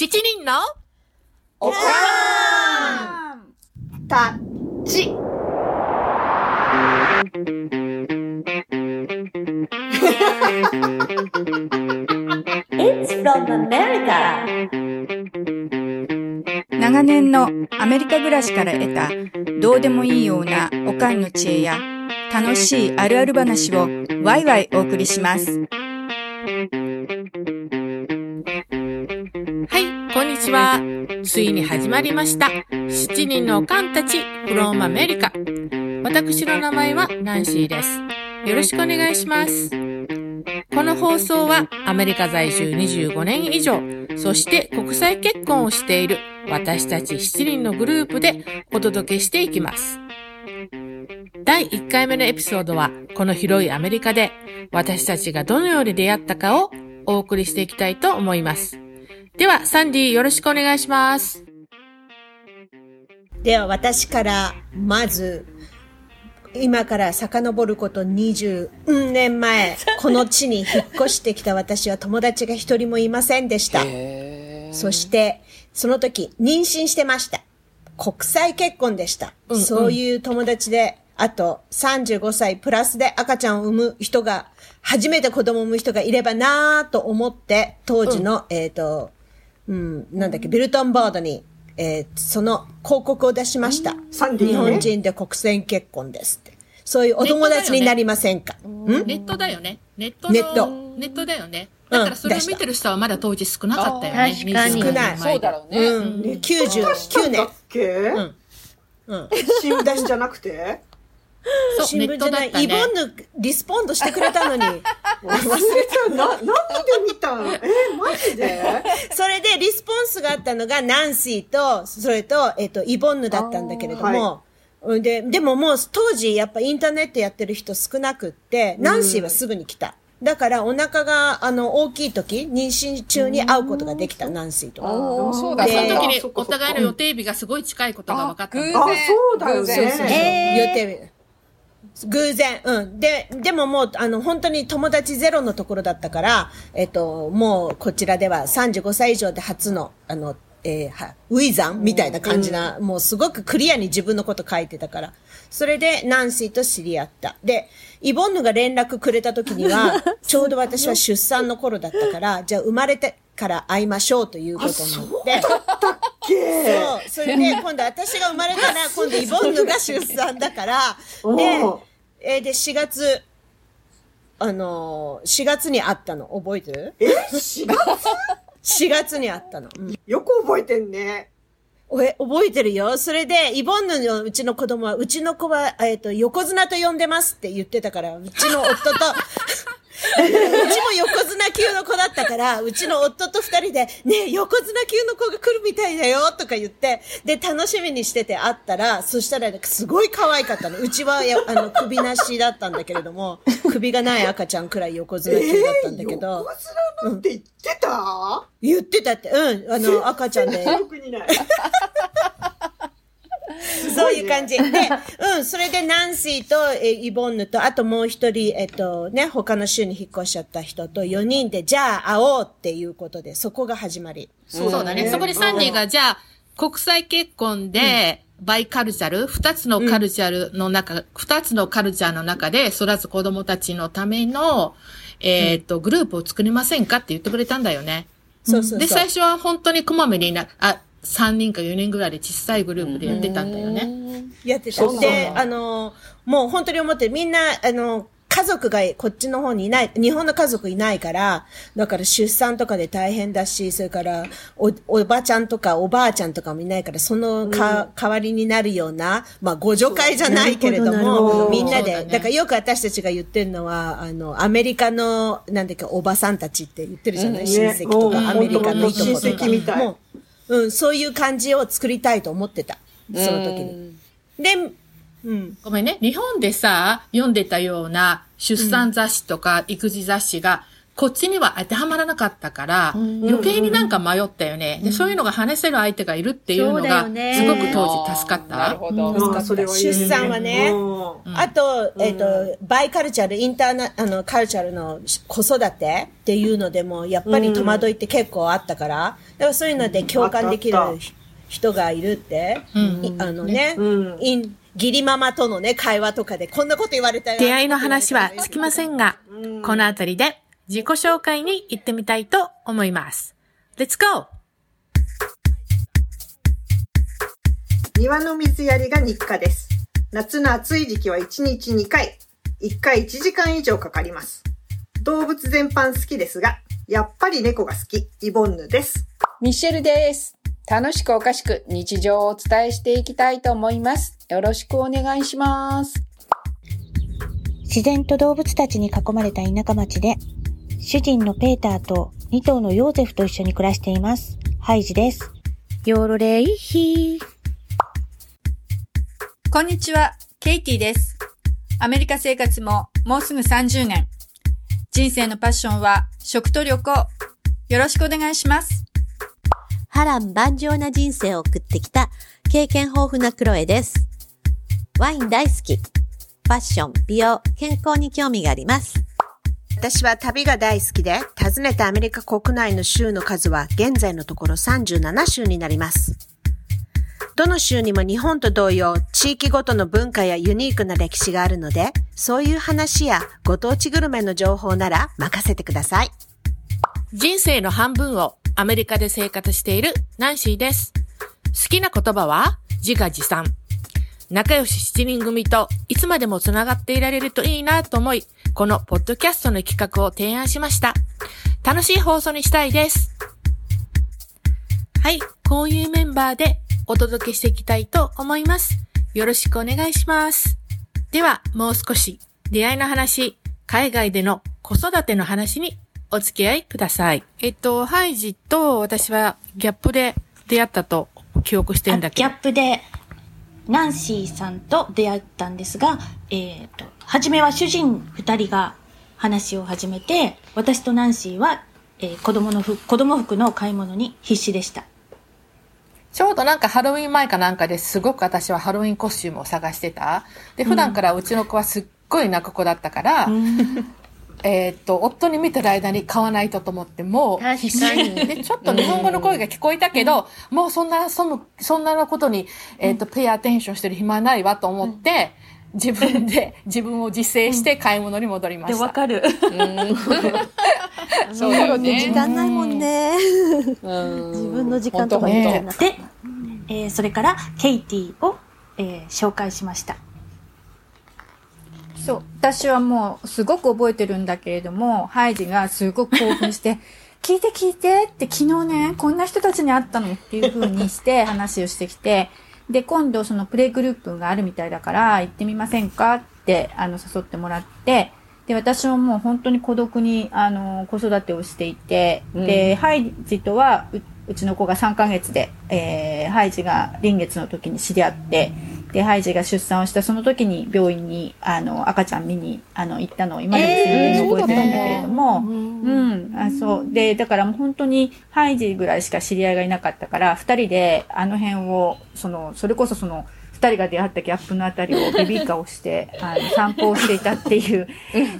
七人のおかーんたち。It's from America. 長年のアメリカ暮らしから得たどうでもいいようなおかんの知恵や楽しいあるある話をワイワイお送りします。ついに始まりました。七人のおかんたち、フロームアメリカ。私の名前はナンシーです。よろしくお願いします。この放送はアメリカ在住25年以上、そして国際結婚をしている私たち7人のグループでお届けしていきます。第1回目のエピソードは、この広いアメリカで私たちがどのように出会ったかをお送りしていきたいと思います。では、サンディよろしくお願いします。では私からまず今から遡ること20年前この地に引っ越してきた 私は友達が一人もいませんでした。そしてその時妊娠してました。国際結婚でした、うんうん。そういう友達であと35歳プラスで赤ちゃんを産む人が初めて子供を産む人がいればなぁと思って当時の、えっ、とうん、なんだっけ、ビルトンボードに、えーその広告を出しました。日本人で国際結婚ですって。そういうお友達になりませんか、ん？ネットだよね。ネットのネットネットだよね。だからそれを見てる人はまだ当時少なかったよね。確かに20少ないそうだろうね。うん。で99年だっ。け？んうん。新聞じゃなくて？そう、新ネッ聞じゃない。トだったね。イボンヌリスポンドしてくれたのに。忘れた。な、なんで見たの？えマジで？それでリスポンスがあったのがナンシーと、それと、えっ、と、イボンヌだったんだけれども、うんで、でももう当時やっぱインターネットやってる人少なくって、ナンシーはすぐに来た。だからお腹があの大きい時、妊娠中に会うことができた、ナンシーと。おーそうだ、でその時にお互いの予定日がすごい近いことが分かったんだ偶よ。あ、そうだよ偶然そうそうそう。ね。予定日。偶然、うん。で、でももう、あの、本当に友達ゼロのところだったから、えっと、もう、こちらでは35歳以上で初の、あの、えーは、ウィザンみたいな感じな、もうすごくクリアに自分のこと書いてたから。それで、ナンシーと知り合った。で、イボンヌが連絡くれた時には、ちょうど私は出産の頃だったから、じゃあ生まれてから会いましょうということになって。け？そう。それで、今度私が生まれたら、今度イボンヌが出産だから、おでー、えーで、4月、あのー、4月に会ったの。覚えてる？え ?4 月 ?4 月に会ったの。うんよく覚えてんね。おえ、覚えてるよ。それで、イボンヌのうちの子供は、うちの子は、えっ、と、横綱と呼んでますって言ってたから、うちの夫と、うちも横綱級の子だったから、うちの夫と二人で、ねえ横綱級の子が来るみたいだよ、とか言って、で、楽しみにしてて会ったら、そしたら、すごい可愛かったの。うちは、やあの、首なしだったんだけれども、首がない赤ちゃんくらい横綱級だったんだけど、横綱なんて言ってた？言ってたって、うん、あの、赤ちゃんで。記憶にない。そういう感じ。で、うん、それでナンシーとえイボンヌと、あともう一人、えっとね、他の州に引っ越しちゃった人と4人で、じゃあ会おうっていうことで、そこが始まり。そうだね。そこでサンディが、じゃあ、国際結婚で、バイカルチャル、二つのカルチャルの中、二つのカルチャーの中で育つ子供たちのための、えっと、グループを作りませんかって言ってくれたんだよね。そうそうそう。で、最初は本当にこまめにな、あ、3人か4人ぐらいで小さいグループでやってたんだよね。やってた。で、あの、もう本当に思って、みんな、あの、家族がこっちの方にいない、日本の家族いないから、だから出産とかで大変だし、それからお、おばちゃんとかおばあちゃんとかもいないから、そのか、代わりになるような、まあ、ご助会じゃないけれども、どみんなで、だね。だからよく私たちが言ってるのは、あの、アメリカの、なんだっけ、おばさんたちって言ってるじゃない、親戚とか、ねアメリカのいとこと親か。戚みたい。もう、うん、そういう感じを作りたいと思ってた。その時に。で、うん。ごめんね。日本でさ、読んでたような出産雑誌とか育児雑誌が、こっちには当てはまらなかったから、余計になんか迷ったよね。で、そういうのが話せる相手がいるっていうのが、ね。すごく当時助かっなるた。ほど。ああそれはいいね。出産はね。うん。あと、えっ、と、バイカルチャル、インターナ、あの、カルチャルの子育てっていうのでも、やっぱり戸惑いって結構あったから、だからそういうので共感できる人がいるって、いあのね、うん。イン義理ママとのね、会話とかで、こんなこと言われたよ。出会いの話はつきませんが、このあたりで自己紹介に行ってみたいと思います。Let's go! 庭の水やりが日課です。夏の暑い時期は1日2回、1回1時間以上かかります。動物全般好きですが、やっぱり猫が好き、イボンヌです。ミシェルです。楽しくおかしく日常をお伝えしていきたいと思います。よろしくお願いします。自然と動物たちに囲まれた田舎町で、主人のペーターと2頭のヨーゼフと一緒に暮らしています。ハイジです。ヨーロレイヒー。こんにちは、ケイティです。アメリカ生活ももうすぐ30年。人生のパッションは食と旅行。よろしくお願いします。波乱万丈な人生を送ってきた経験豊富なクロエです。ワイン大好き。ファッション、美容、健康に興味があります。私は旅が大好きで、訪ねたアメリカ国内の州の数は現在のところ37州になります。どの州にも日本と同様、地域ごとの文化やユニークな歴史があるので、そういう話やご当地グルメの情報なら任せてください。人生の半分をアメリカで生活しているナンシーです。好きな言葉は自画自賛。仲良し7人組といつまでもつながっていられるといいなと思い、このポッドキャストの企画を提案しました。楽しい放送にしたいです。はい、こういうメンバーでお届けしていきたいと思います。よろしくお願いします。では、もう少し出会いの話、海外での子育ての話にお付き合いください。えっと、ハイジと私はギャップで出会ったと記憶してるんだけど。ギャップで、ナンシーさんと出会ったんですが、えっ、と、初めは主人二人が話を始めて、私とナンシーは、えー子供の服、子供服の買い物に必死でした。ちょうどなんかハロウィン前かなんかですごく私はハロウィンコスチュームを探してた。で、普段からうちの子はすっごい泣く子だったから、えーっと、夫に見てる間に買わないとと思って、もう必死に。で、ちょっと日本語の声が聞こえたけど、もうそんな、その、そんなのことに、えーっと、ペイアテンションしてる暇ないわと思って、自分で、自分を自制して買い物に戻りまで、した。わかる。そうだよね。時間ないもんね。うん自分の時間とかみたいな。で、えーそれから、ケイティを、えー紹介しました。そう。私はもうすごく覚えてるんだけれども、ハイジがすごく興奮して、聞いて聞いてって昨日ね、こんな人たちに会ったのっていう風にして 話をしてきて、で、今度そのプレイグループがあるみたいだから行ってみませんかってあの誘ってもらって、で、私はもう本当に孤独にあの子育てをしていて、で、ハイジとはううちの子が3ヶ月で、えー、ハイジが臨月の時に知り合って、で、ハイジが出産をしたその時に病院に、あの、赤ちゃん見に、あの、行ったのを今でも鮮明に覚えてるんだけれども、うん、あ、そう。で、だからもう本当にハイジぐらいしか知り合いがいなかったから、二人であの辺を、その、それこそその、二人が出会ったギャップのあたりをベビーカーをして、あの、散歩をしていたっていう。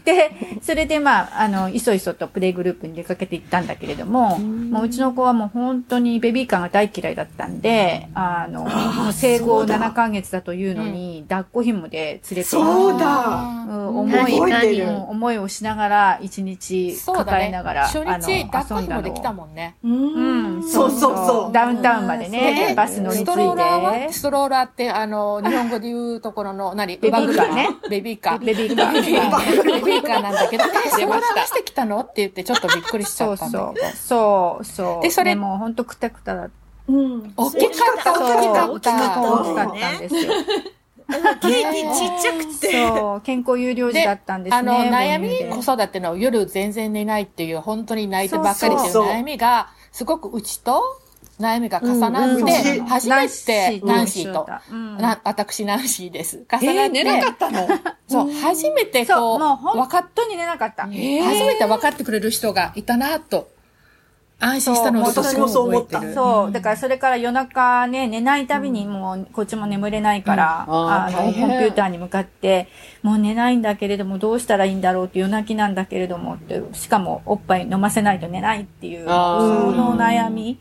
で、それでまあ、あの、いそいそとプレイグループに出かけていったんだけれども、もううちの子はもう本当にベビーカーが大嫌いだったんで、あの、生後7ヶ月だというのに、抱っこ紐で連れてそうだ。うん思い、思いをしながら、一日抱えながら、。初日、抱っこ遊んだの紐で来たもんね。うん、そうそうそう。ダウンタウンまでね、でバス乗り継いストローラーはで。ストローラーって、あの、日本語で言うところの、何？ベビーカーね。ベビーカー。ベビーカーベビーカー。ベビーカーなんだけど、え、ストローラー出してきたの？って言って、ちょっとびっくりしちそうゃったんだそうけど。。そう、そう。でそれもうほんとくたくただった。うん。大きかった、大きかった。大きかったんですよ。ケイティちっちゃくて。そう、健康有料児だったんですね。あの、悩み、子育ての夜全然寝ないっていう、本当に泣いてばっかりっていう悩みが、すごくうちと、悩みが重なって、うんうん初めてナンシーと、うん。な私ナンシーです。重えー、なって、寝なかったの？そう、初めてそう、こう、もう本分かっ当に寝なかった。初めて分かってくれる人がいたなと、安心したのを私もそう思った。そう。だからそれから夜中ね、寝ないたびにもうこっちも眠れないから、うん。あーあの、コンピューターに向かって、もう寝ないんだけれどもどうしたらいいんだろうって夜泣きなんだけれどもって、しかもおっぱい飲ませないと寝ないっていう、その悩み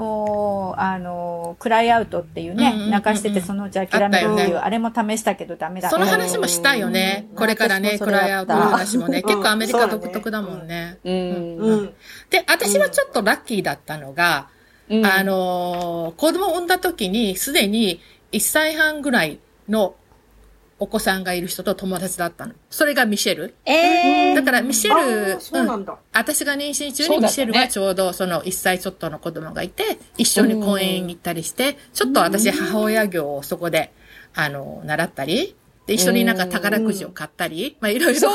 を、あの、クライアウトっていうね、泣かしててそのうち諦めるっていう、ね。あれも試したけどダメだ。その話もしたいよね。これからね、クライアウトの話もね。うん。結構アメリカ独特だもんね。で、私はちょっとラッキーだったのが、うん。あのー子供を産んだ時に、すでに1歳半ぐらいのお子さんがいる人と友達だったの。それがミシェル。えだからミシェあル、うなんだ。私が妊娠中にミシェルはちょうどその1歳ちょっとの子供がいて、一緒に公園に行ったりして、ちょっと私母親業をそこで、あの、習ったり、で、一緒になんか宝くじを買ったり、まあいろいろ、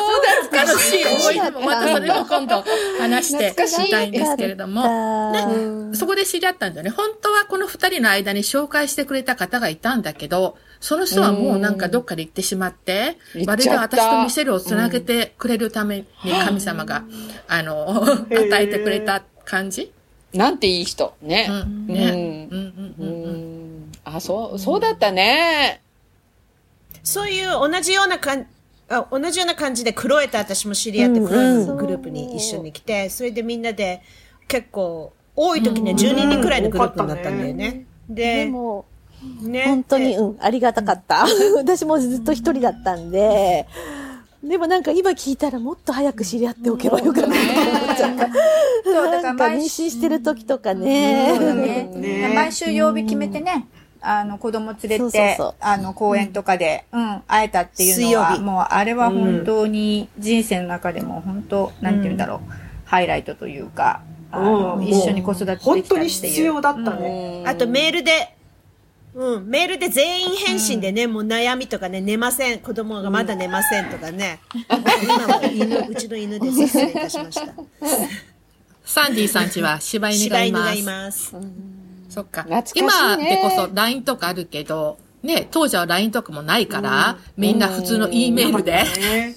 楽しい思い出もまたそれも今度話してみたいんですけれども、ね、そこで知り合ったんだよね。本当はこの二人の間に紹介してくれた方がいたんだけど、その人はもうなんかどっかで行ってしまって、うんまるで私とミシェルをつなげてくれるために神様が、あの、与えてくれた感じなんていい人。ね。うん。ね。うん。うんうんううんうん。ん。あ、そう、そうだったね。そういう同じような感あ同じような感じでクロエと私も知り合って、クロエのグループに一緒に来て、それでみんなで結構、多い時ね、12人くらいのグループになったんだよね。ででも、ね。本当に、でうん、ありがたかった。私もずっと一人だったんで、でもなんか今聞いたらもっと早く知り合っておけばよかったと思っちゃった。そう、だからなんか妊毎週娠してる時とかね。そうだね。ね毎週曜日決めてね、あの、子供連れて、あの、公園とかで、うん、会えたっていうのは、水曜日。もう、あれは本当に人生の中でも、本当、なんて言うんだろう、ハイライトというか、一緒に子育てできたっていう。本当に必要だったね。うん。あとメールで、うん、メールで全員返信でね、もう悩みとかね、寝ません、子供がまだ寝ませんとかね。今は犬、うちの犬です。失礼いたしました。サンディさんちは柴犬柴がいます。そっか。懐かしいね今でこそ LINE とかあるけど、ね、当時は LINE とかもないから、みんな普通の E メールで。ね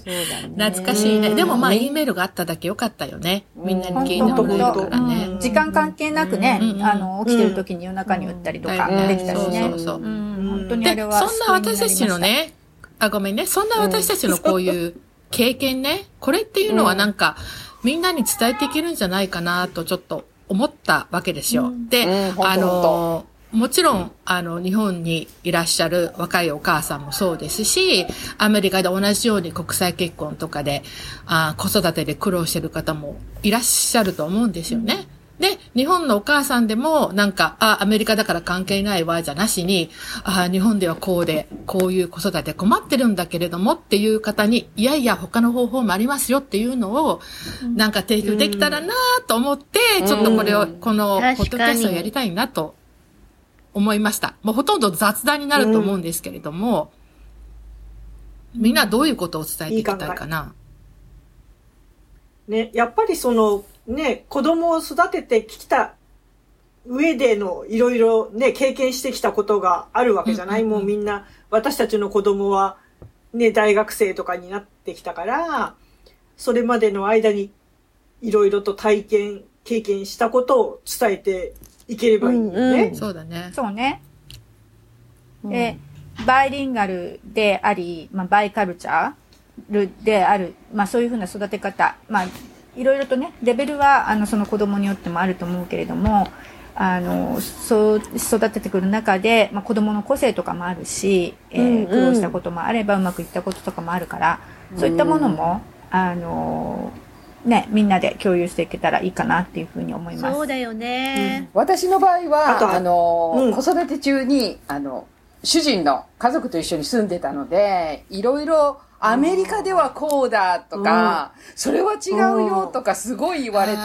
懐かしいね。でもまあ E メールがあっただけよかったよね。みんなに聞いてもらえるからね。うん時間関係なくね、うんあの、起きてる時に夜中に打ったりとかうんできたしね。そうそうそううん本当にで、あれは。そんな私たちのね、あ、ごめんね。そんな私たちのこういう経験ね、これっていうのはなんか、みんなに伝えていけるんじゃないかなとちょっと思ったわけですよ。で、うんほんとあの、もちろん、あの、日本にいらっしゃる若いお母さんもそうですし、アメリカで同じように国際結婚とかで、あ子育てで苦労してる方もいらっしゃると思うんですよね。で、日本のお母さんでも、なんか、あ、アメリカだから関係ないわ、じゃなしに、あ、日本ではこうで、こういう子育て困ってるんだけれどもっていう方に、いやいや、他の方法もありますよっていうのを、なんか提供できたらなと思って、ちょっとこれを、この、ポッドキャストをやりたいなと思いました。もうほとんど雑談になると思うんですけれども、みんなどういうことを伝えていきたいかな？ね、やっぱりその、ね、子供を育ててきた上でのいろいろね、経験してきたことがあるわけじゃない、もうみんな、私たちの子供はね、大学生とかになってきたから、それまでの間にいろいろと体験、経験したことを伝えていければいいよね。うんそうだね。そうね。で、バイリンガルであり、まあ、バイカルチャーである、まあ、そういうふうな育て方、まあ、いろいろとね、レベルは、あの、その子供によってもあると思うけれども、あの、そう、育ててくる中で、まあ、子供の個性とかもあるし、えーうんうん苦労したこともあれば、うまくいったこととかもあるから、そういったものも、あの、ね、みんなで共有していけたらいいかなっていうふうに思います。そうだよね。私の場合は、あとはあの、うん子育て中に、あの、主人の家族と一緒に住んでたので、いろいろ、アメリカではこうだとか、それは違うよとかすごい言われて、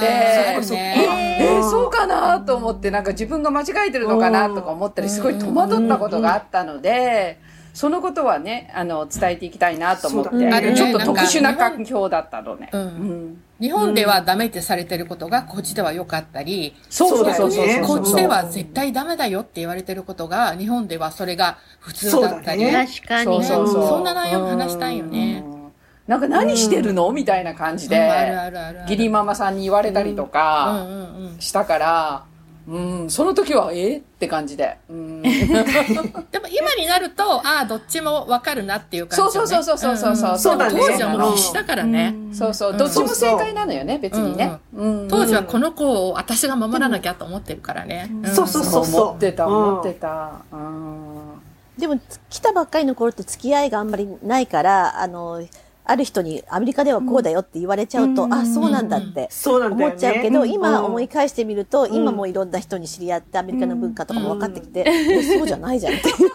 うねえーそうかなと思って、なんか自分が間違えてるのかなとか思ったり、すごい戸惑ったことがあったので、そのことはね、あの、伝えていきたいなと思って、ね。ちょっと特殊な環境だったのね。うんうん日本ではダメってされてることがこっちでは良かったり、そうそうそうこっちでは絶対ダメだよって言われてることが、日本ではそれが普通だったり。確かに。そうそうそう。そんな内容話したいよねうん。なんか何してるの？みたいな感じで、うんあるあるあるある義理ママさんに言われたりとうんかうんうん。したから、うん、その時は、え？って感じで。うん、でも今になると、ああ、どっちもわかるなっていう感じ、ね。そうそうそうそうそうそう当時はもう必死だからね。そうそう、うん。どっちも正解なのよね、別にね。うん。当時はこの子を私が守らなきゃと思ってるからね。ん。そうそうそう思ってた、うん思ってた。うん。でも、来たばっかりの頃って付き合いがあんまりないから、あの、ある人にアメリカではこうだよって言われちゃうと、あ、そうなんだってそうなんだよね。思っちゃうけど、今うん。思い返してみると、ん。今もいろんな人に知り合ってアメリカの文化とかも分かってきて、えそうじゃないじゃんっていう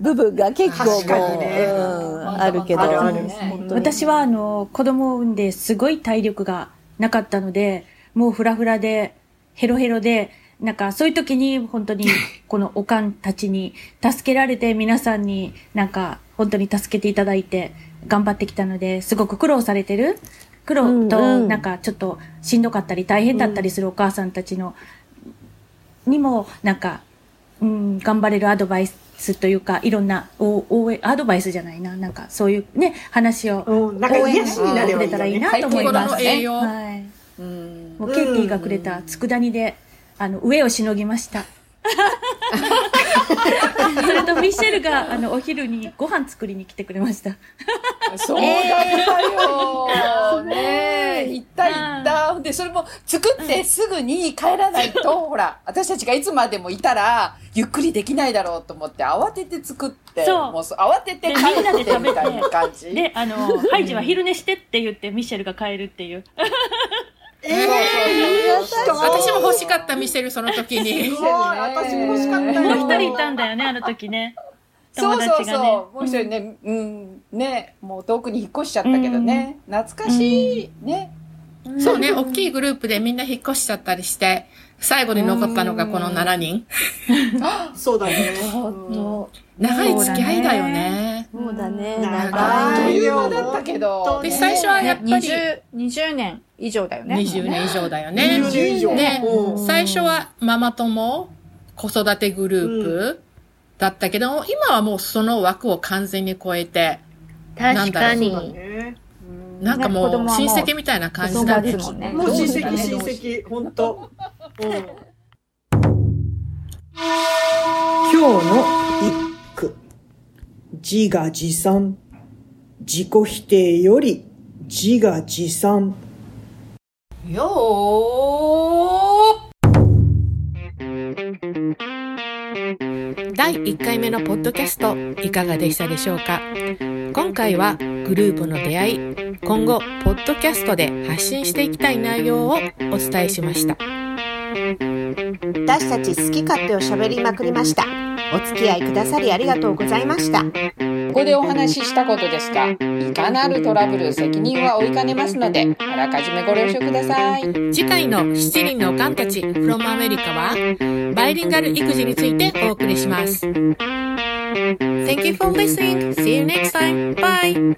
部分が結構もう、ねうん、あるけど、あるある。本当に。私はあの、子供を産んですごい体力がなかったので、もうフラフラで、ヘロヘロで、なんかそういう時に本当にこのおかんたちに助けられて皆さんになんか本当に助けていただいて頑張ってきたので、すごく苦労されてる。苦労とんなんかちょっとしんどかったり大変だったりするお母さんたちの、にもなんか、うん、頑張れるアドバイスというか、いろんなお応援、アドバイスじゃないな、なんかそういうね、話をうん。なんか癒しになれたらいいなと思い心ます。はい。うん。もうケイティがくれた佃煮で、あの、上をしのぎました。それとミシェルが、あの、お昼にご飯作りに来てくれました。そうだったよ。ねえ、行った行った。で、それも作ってすぐに帰らないと、ほら、私たちがいつまでもいたら、ゆっくりできないだろうと思って、慌てて作って、そうもう慌てて帰でみんなでって食べてみたいな感じ。で、あの、ハイジは昼寝してって言ってミシェルが帰るっていう。えー、私も欲しかったミシェルその時に。すごい私も欲しかったよ。もう一人いたんだよね、あの時ね。そうそう友達がね。そう。もう一人ね、うん、ね、もう遠くに引っ越しちゃったけどね。懐かしい。ね。そうね、大きいグループでみんな引っ越しちゃったりして、最後に残ったのがこの7人。そうだね。長い付き合いだよね。そうだね、長い長あっとい。いう間だったけど。で、最初はやっぱり20、20年以上だよね。20年以上だよね。20年以上。ねうん最初はママ友、子育てグループだったけど、今はもうその枠を完全に超えて、確かに。ね。なんかもう親戚みたいな感じ育だねつ。もんね。もう親戚親戚、ほんと。うん。今日の。自画自賛。自己否定より自画自賛。よ第1回目のポッドキャストいかがでしたでしょうか？今回はグループの出会い今後ポッドキャストで発信していきたい内容をお伝えしました私たち好き勝手を喋りまくりました。お付き合いくださりありがとうございました。ここでお話ししたことですが、いかなるトラブル責任は負いかねますので、あらかじめご了承ください。次回の7人のおかんたち from アメリカはバイリンガル育児についてお送りします Thank you for listening. See you next time. Bye.